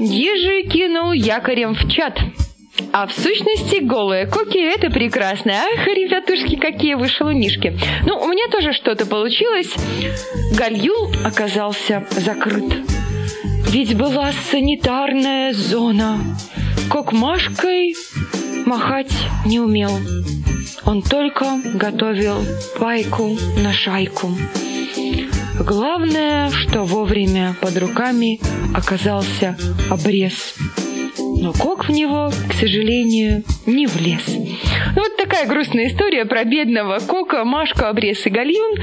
ежи кинул якорем в чат. А в сущности, голые коки — это прекрасно. Ах, ребятушки, какие вы шалунишки. Ну, у меня тоже что-то получилось. Гальюл оказался закрыт. Ведь была санитарная зона. Кокмашкой махать не умел. Он только готовил пайку на шайку. Главное, что вовремя под руками оказался обрез. Но Кок в него, к сожалению, не влез. Вот такая грустная история про бедного Кока, Машку, Обрез и Гальюн.